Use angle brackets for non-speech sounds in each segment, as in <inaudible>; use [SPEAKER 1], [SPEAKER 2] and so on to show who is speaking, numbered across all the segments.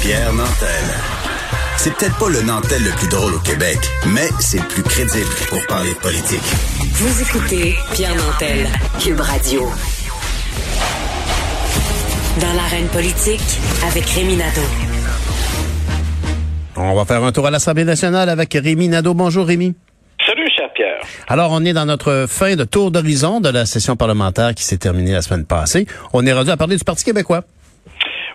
[SPEAKER 1] Pierre Nantel. C'est peut-être pas le Nantel le plus drôle au Québec, mais c'est le plus crédible pour parler de politique.
[SPEAKER 2] Vous écoutez Pierre Nantel, Cube Radio. Dans l'arène politique, avec Rémi Nadeau.
[SPEAKER 3] On va faire un tour à l'Assemblée nationale avec Rémi Nadeau. Bonjour Rémi.
[SPEAKER 4] Salut, cher Pierre.
[SPEAKER 3] Alors, on est dans notre fin de tour d'horizon de la session parlementaire qui s'est terminée la semaine passée. On est rendu à parler du Parti québécois.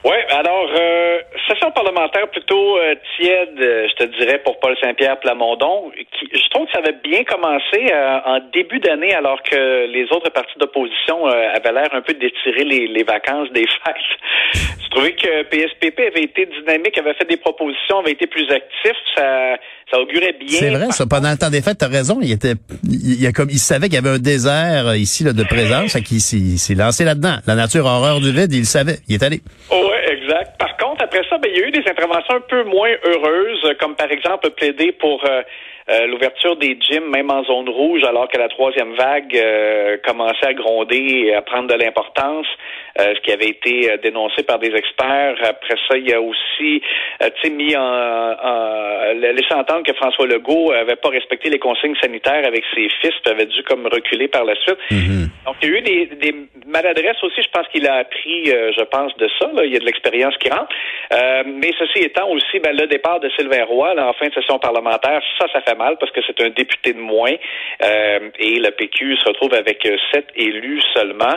[SPEAKER 4] Oui, alors, euh, session parlementaire plutôt euh, tiède, euh, je te dirais, pour Paul Saint-Pierre Plamondon. Qui, je trouve que ça avait bien commencé euh, en début d'année, alors que les autres partis d'opposition euh, avaient l'air un peu d'étirer les, les vacances des <laughs> fêtes. Je trouvais que PSPP avait été dynamique, avait fait des propositions, avait été plus actif. Ça, ça augurait bien.
[SPEAKER 3] C'est vrai, ça. Pendant le temps des fêtes, t'as raison. Il était, il, il, a comme, il savait qu'il y avait un désert ici là, de présence, qu'il s'est lancé là-dedans. La nature horreur du vide, il le savait. Il est allé.
[SPEAKER 4] Oh, Par contre, après ça, ben, il y a eu des interventions un peu moins heureuses, comme par exemple plaider pour euh, euh, l'ouverture des gyms, même en zone rouge, alors que la troisième vague euh, commençait à gronder et à prendre de l'importance, euh, ce qui avait été dénoncé par des experts. Après ça, il y a aussi, tu sais, mis en, en laissé entendre que François Legault avait pas respecté les consignes sanitaires avec ses fils, puis avait dû comme reculer par la suite.
[SPEAKER 3] Mm-hmm.
[SPEAKER 4] Donc, il y a eu des, des maladresses aussi. Je pense qu'il a appris, je pense, de ça. Là. Il y a de l'expérience qui rentre. mais ceci étant aussi, ben, le départ de Sylvain Roy là, en fin de session parlementaire, ça, ça fait mal parce que c'est un député de moins euh, et le PQ se retrouve avec sept élus seulement.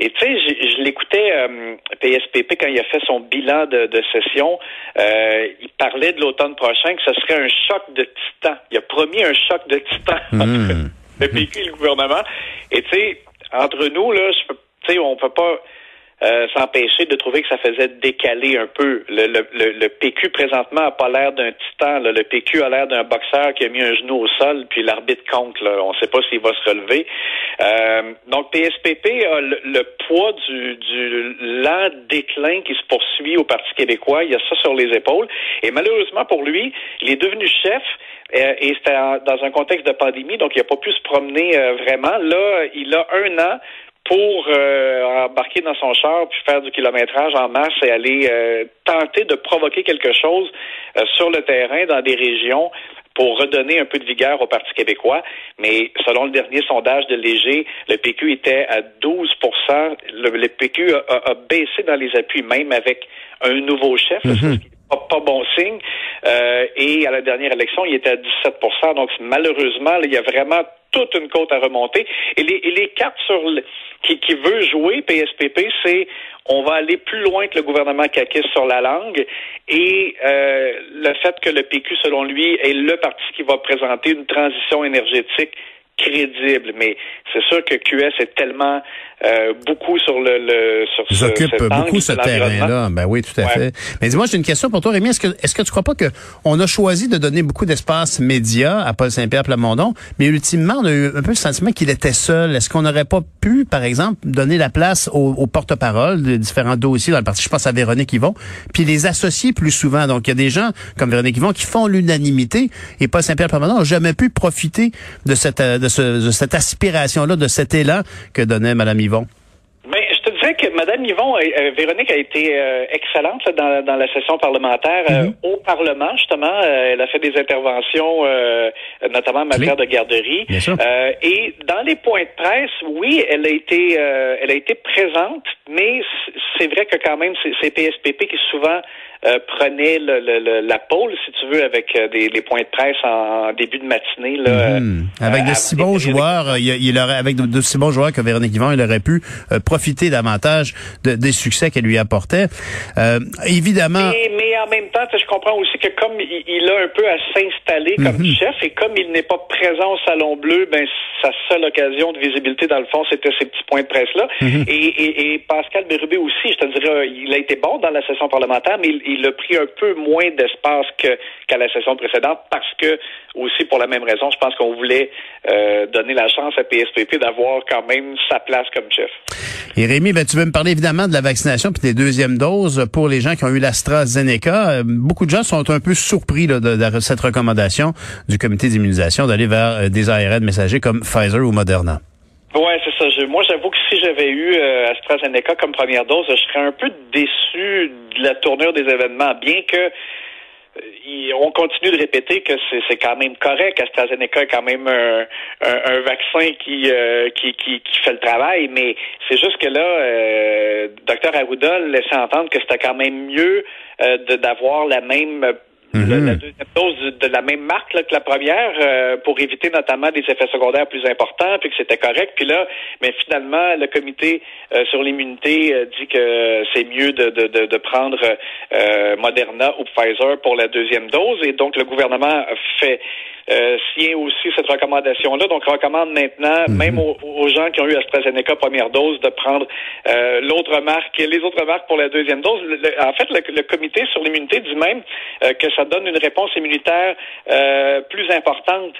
[SPEAKER 4] Et tu sais, je, l'écoutais euh, PSPP quand il a fait son bilan de, de session. Euh, il parlait de l'automne prochain que ce serait un choc de titan. Il a promis un choc de titan
[SPEAKER 3] Mmh.
[SPEAKER 4] le <laughs> PQ et le gouvernement. Et tu sais, entre nous là, je, tu sais, on peut pas euh, s'empêcher de trouver que ça faisait décaler un peu. Le, le, le, le PQ présentement a pas l'air d'un titan. Là. Le PQ a l'air d'un boxeur qui a mis un genou au sol, puis l'arbitre compte. Là. On ne sait pas s'il va se relever. Euh, donc PSPP a le, le poids du, du lent déclin qui se poursuit au Parti québécois. Il y a ça sur les épaules. Et malheureusement pour lui, il est devenu chef. Euh, et c'était dans un contexte de pandémie, donc il n'a pas pu se promener euh, vraiment. Là, il a un an pour euh, embarquer dans son char puis faire du kilométrage en masse et aller euh, tenter de provoquer quelque chose euh, sur le terrain dans des régions pour redonner un peu de vigueur au Parti québécois. Mais selon le dernier sondage de Léger, le PQ était à 12 Le, le PQ a, a, a, baissé dans les appuis, même avec un nouveau chef. Mm -hmm. Pas, pas, bon signe. Euh, et à la dernière élection, il était à 17% Donc, malheureusement, là, il y a vraiment toute une côte à remonter. Et les, et les cartes sur le, qui, veut jouer PSPP, c'est on va aller plus loin que le gouvernement caquiste sur la langue et euh, le fait que le PQ, selon lui, est le parti qui va présenter une transition énergétique crédible. Mais c'est sûr que QS est tellement euh, beaucoup sur le, le sur
[SPEAKER 3] Ils
[SPEAKER 4] ce,
[SPEAKER 3] occupent beaucoup ce terrain-là. Ben oui, tout à ouais. fait. Mais dis-moi, j'ai une question pour toi, Rémi. Est-ce que est-ce que tu crois pas que on a choisi de donner beaucoup d'espace média à Paul Saint-Pierre Plamondon, mais ultimement, on a eu un peu le sentiment qu'il était seul. Est-ce qu'on n'aurait pas pu, par exemple, donner la place aux, aux porte-paroles de différents dossiers dans le parti? Je pense à Véronique Yvon, puis les associer plus souvent. Donc, il y a des gens comme Véronique Yvon qui font l'unanimité et Paul Saint-Pierre Plamondon n'a jamais pu profiter de cette de, ce, de cette aspiration-là, de cet élan que donnait Mme Yvon.
[SPEAKER 4] Mais je te disais que Mme Yvon, euh, Véronique a été euh, excellente là, dans, dans, la session parlementaire euh, mm -hmm. au Parlement, justement. elle a fait des interventions, notamment en matière de garderie. et dans les points de presse, oui, elle a été, elle a été présente, mais c'est vrai que quand même, c'est PSPP qui souvent euh, prenait le, le, la pôle, si tu veux, avec euh, des, les points de presse en, en début de matinée. Là,
[SPEAKER 3] mmh. Avec euh, de si bons joueurs, il, il, aurait, avec de, de, si bons joueurs que Véronique Yvon, il aurait pu profiter davantage de, des succès qu'elle lui apportait. évidemment.
[SPEAKER 4] Mais, mais, en même temps, je comprends aussi que comme il, il a un peu à s'installer comme mmh. chef et comme il n'est pas présent au Salon Bleu, ben sa seule occasion de visibilité dans le fond, c'était ces petits points de presse là. Mmh. Et, et, et, Pascal Bérubé aussi, je te dirais, il a été bon dans la session parlementaire, mais il, il a pris un peu moins d'espace qu'à la session précédente parce que aussi pour la même raison, je pense qu'on voulait euh, donner la chance à PSPP d'avoir quand même sa place comme chef.
[SPEAKER 3] Et Rémi, ben, tu veux me parler évidemment de la vaccination puis des deuxièmes doses pour les gens qui ont eu l'AstraZeneca. Beaucoup de gens sont un peu surpris là, de, cette recommandation du comité d'immunisation d'aller vers des ARN messagers comme Pfizer ou Moderna.
[SPEAKER 4] Ouais, c'est ça. Moi, j'avoue que si j'avais eu euh, AstraZeneca comme première dose, je serais un peu déçu de la tournure des événements, bien que on continue de répéter que c'est quand même correct. AstraZeneca est quand même un, un, vaccin qui, euh, qui, qui, qui, fait le travail, mais c'est juste que là, euh, Dr Arruda laissait entendre que c'était quand même mieux euh, d'avoir la même Mhm. la deuxième dose de la même marque que la première euh, pour éviter notamment des effets secondaires plus importants, puis que c'était correct. Puis là, mais finalement, le comité euh, sur l'immunité euh, dit que c'est mieux de, de, de, de prendre Moderna ou Pfizer pour la deuxième dose. Et donc, le gouvernement fait euh, signe aussi cette recommandation-là. Donc, recommande maintenant, mhm. même aux, gens qui ont eu AstraZeneca première dose, de prendre euh, l'autre marque et les autres marques pour la deuxième dose. en fait, le, comité sur l'immunité dit même euh, que ça donne une réponse immunitaire euh, plus importante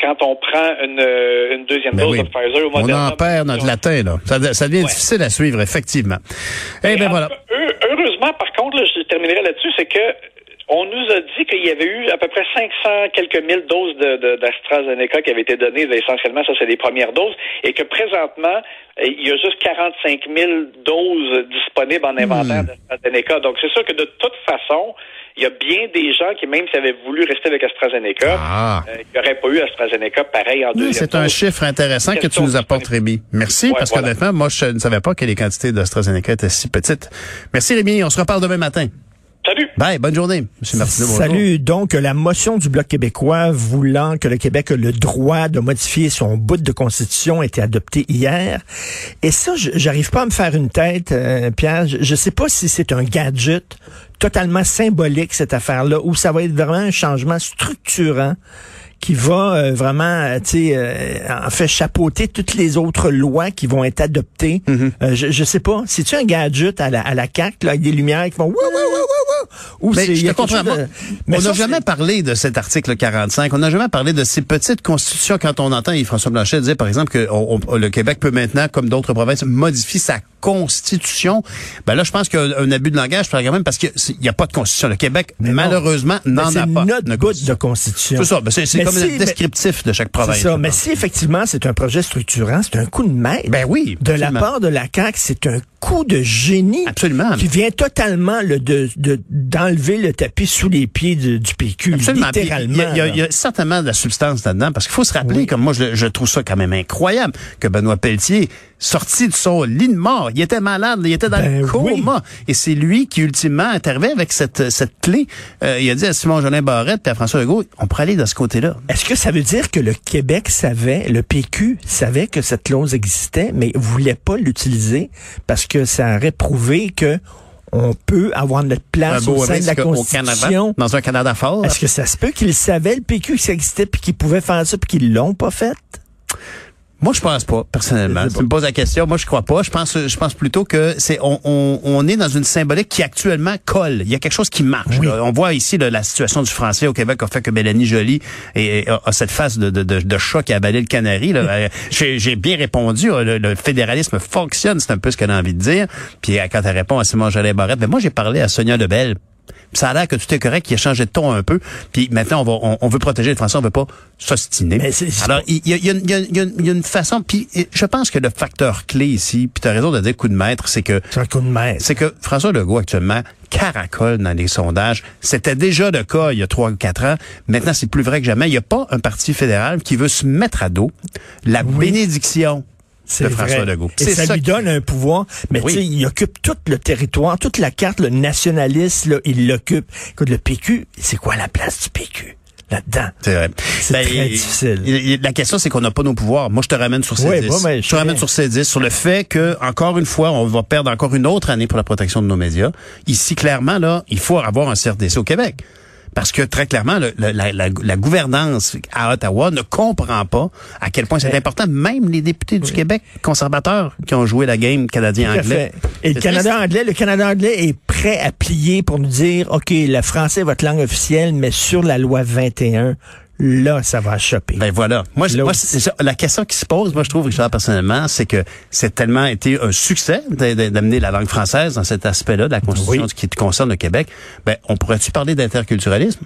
[SPEAKER 4] quand on prend une, une deuxième ben dose de Pfizer Moderna.
[SPEAKER 3] On en perd notre latin, là. Ça, ça devient difficile à suivre, effectivement. Eh ben voilà.
[SPEAKER 4] Heureusement, par contre, je terminerai là-dessus, c'est que on nous a dit qu'il y avait eu à peu près 500 quelques mille doses d'AstraZeneca qui avaient été données, essentiellement, ça c'est les premières doses, et que présentement, il y a juste 45 000 doses disponibles en inventaire hmm. d'AstraZeneca. Donc c'est sûr que de toute façon, il y a bien des gens qui, même s'ils avaient voulu rester avec AstraZeneca, ah. euh, n'auraient pas eu AstraZeneca pareil en deuxième
[SPEAKER 3] C'est un chiffre intéressant que tu nous apportes, Rémi. Merci, parce qu'honnêtement, moi, je ne savais pas que les quantités d'AstraZeneca étaient si petites. Merci, Rémi. On se reparle demain matin.
[SPEAKER 4] Salut.
[SPEAKER 3] Bye, bonne journée, M. Martineau.
[SPEAKER 5] Salut. Donc, la motion du Bloc québécois voulant que le Québec ait le droit de modifier son bout de constitution a été adoptée hier. Et ça, j'arrive pas à me faire une tête, euh, Pierre. Je, ne sais pas si c'est un gadget totalement symbolique, cette affaire-là, ou ça va être vraiment un changement structurant qui va euh, vraiment, euh, tu sais, en fait chapeauter toutes les autres lois qui vont être adoptées. Mm-hmm. je, je sais pas. C'est-tu un gadget à la, à la CAQ, là, avec des lumières qui vont...
[SPEAKER 3] Ou mais je comprends Mais on n'a jamais parlé de cet article 45. On n'a jamais parlé de ces petites constitutions quand on entend François Blanchet dire, par exemple, que le Québec peut maintenant, comme d'autres provinces, modifier sa constitution. Ben là, je pense qu'il y a un abus de langage, quand même, parce qu'il n'y a pas de constitution. Le Québec, malheureusement, n'en a pas.
[SPEAKER 5] C'est notre bout de constitution.
[SPEAKER 3] C'est ça. Ben c'est comme un descriptif de chaque province.
[SPEAKER 5] Ça. Mais si effectivement c'est un projet structurant, c'est un coup de maître.
[SPEAKER 3] Ben oui.
[SPEAKER 5] De la part de la CAQ, c'est un coup de génie.
[SPEAKER 3] Absolument.
[SPEAKER 5] Qui vient totalement le, de, de d'enlever le tapis sous les pieds du PQ, Absolument. littéralement.
[SPEAKER 3] Il y, a certainement de la substance là-dedans, parce qu'il faut se rappeler, comme moi je, je, trouve ça quand même incroyable, que Benoît Pelletier, sorti de son lit de mort, il était malade, il était dans le ben coma, et c'est lui qui ultimement intervient avec cette, cette clé. Euh, il a dit à Simon Jolin Barrette et à François Legault, on pourrait aller de ce côté-là.
[SPEAKER 5] Est-ce que ça veut dire que le Québec savait, le PQ savait que cette clause existait, mais voulait pas l'utiliser parce que ça aurait prouvé que on peut avoir notre place au sein de la Constitution.
[SPEAKER 3] dans un Canada fort.
[SPEAKER 5] Est-ce que ça se peut qu'ils savaient, le PQ, que ça existait, puis qu'ils pouvaient faire ça, puis qu'ils l'ont pas fait?
[SPEAKER 3] Moi, je pense pas, personnellement. Tu me poses la question. Moi, je crois pas. Je pense, je pense plutôt que c'est, on, on, on, est dans une symbolique qui actuellement colle. Il y a quelque chose qui marche. On voit ici la situation du français au Québec a fait que Mélanie Joly et, a, cette phase de, de, de, de, choc qui a avalé le canari. <laughs> Euh, j'ai bien répondu. Le, fédéralisme fonctionne, c'est un peu ce qu'elle a envie de dire. Puis quand elle répond à Simon Jolet Barrette, ben moi, j'ai parlé à Sonia Lebel ça a l'air que tout est correct, qu'il a changé de ton un peu. Puis maintenant, on, va, on, veut protéger les Français, on veut pas s'ostiner. Alors, il y a, y, a, y, a, y a, une façon. Puis je pense que le facteur clé ici, puis tu as raison de dire coup de maître, c'est que...
[SPEAKER 5] C'est un coup de maître.
[SPEAKER 3] C'est que François Legault, actuellement, caracole dans les sondages. C'était déjà le cas il y a trois ou quatre ans. Maintenant, c'est plus vrai que jamais. Il n'y a pas un parti fédéral qui veut se mettre à dos la bénédiction c'est François Legault.
[SPEAKER 5] Et ça, lui donne un pouvoir. Mais tu sais, il occupe tout le territoire, toute la carte, le nationaliste, là, il l'occupe. Écoute, le PQ, c'est quoi la place du PQ? là-dedans?
[SPEAKER 3] C'est vrai.
[SPEAKER 5] C'est ben, très difficile.
[SPEAKER 3] la question, c'est qu'on n'a pas nos pouvoirs. Moi, je te ramène sur ces 10. Ben, je te ramène sur ces 10, sur le fait que, encore une fois, on va perdre encore une autre année pour la protection de nos médias. Ici, clairement, là, il faut avoir un CRDC au Québec. Parce que très clairement, la, gouvernance à Ottawa ne comprend pas à quel point c'est important. Même les députés du Québec conservateurs qui ont joué la game canadien-anglais.
[SPEAKER 5] Et le Canada anglais, le Canada anglais est prêt à plier pour nous dire, OK, le français est votre langue officielle, mais sur la loi 21, là, ça va choper.
[SPEAKER 3] Ben voilà. Moi, moi la question qui se pose, moi, je trouve, Richard, personnellement, c'est que c'est tellement été un succès d'amener la langue française dans cet aspect-là de la Constitution qui concerne le Québec. Ben, on pourrait-tu parler d'interculturalisme?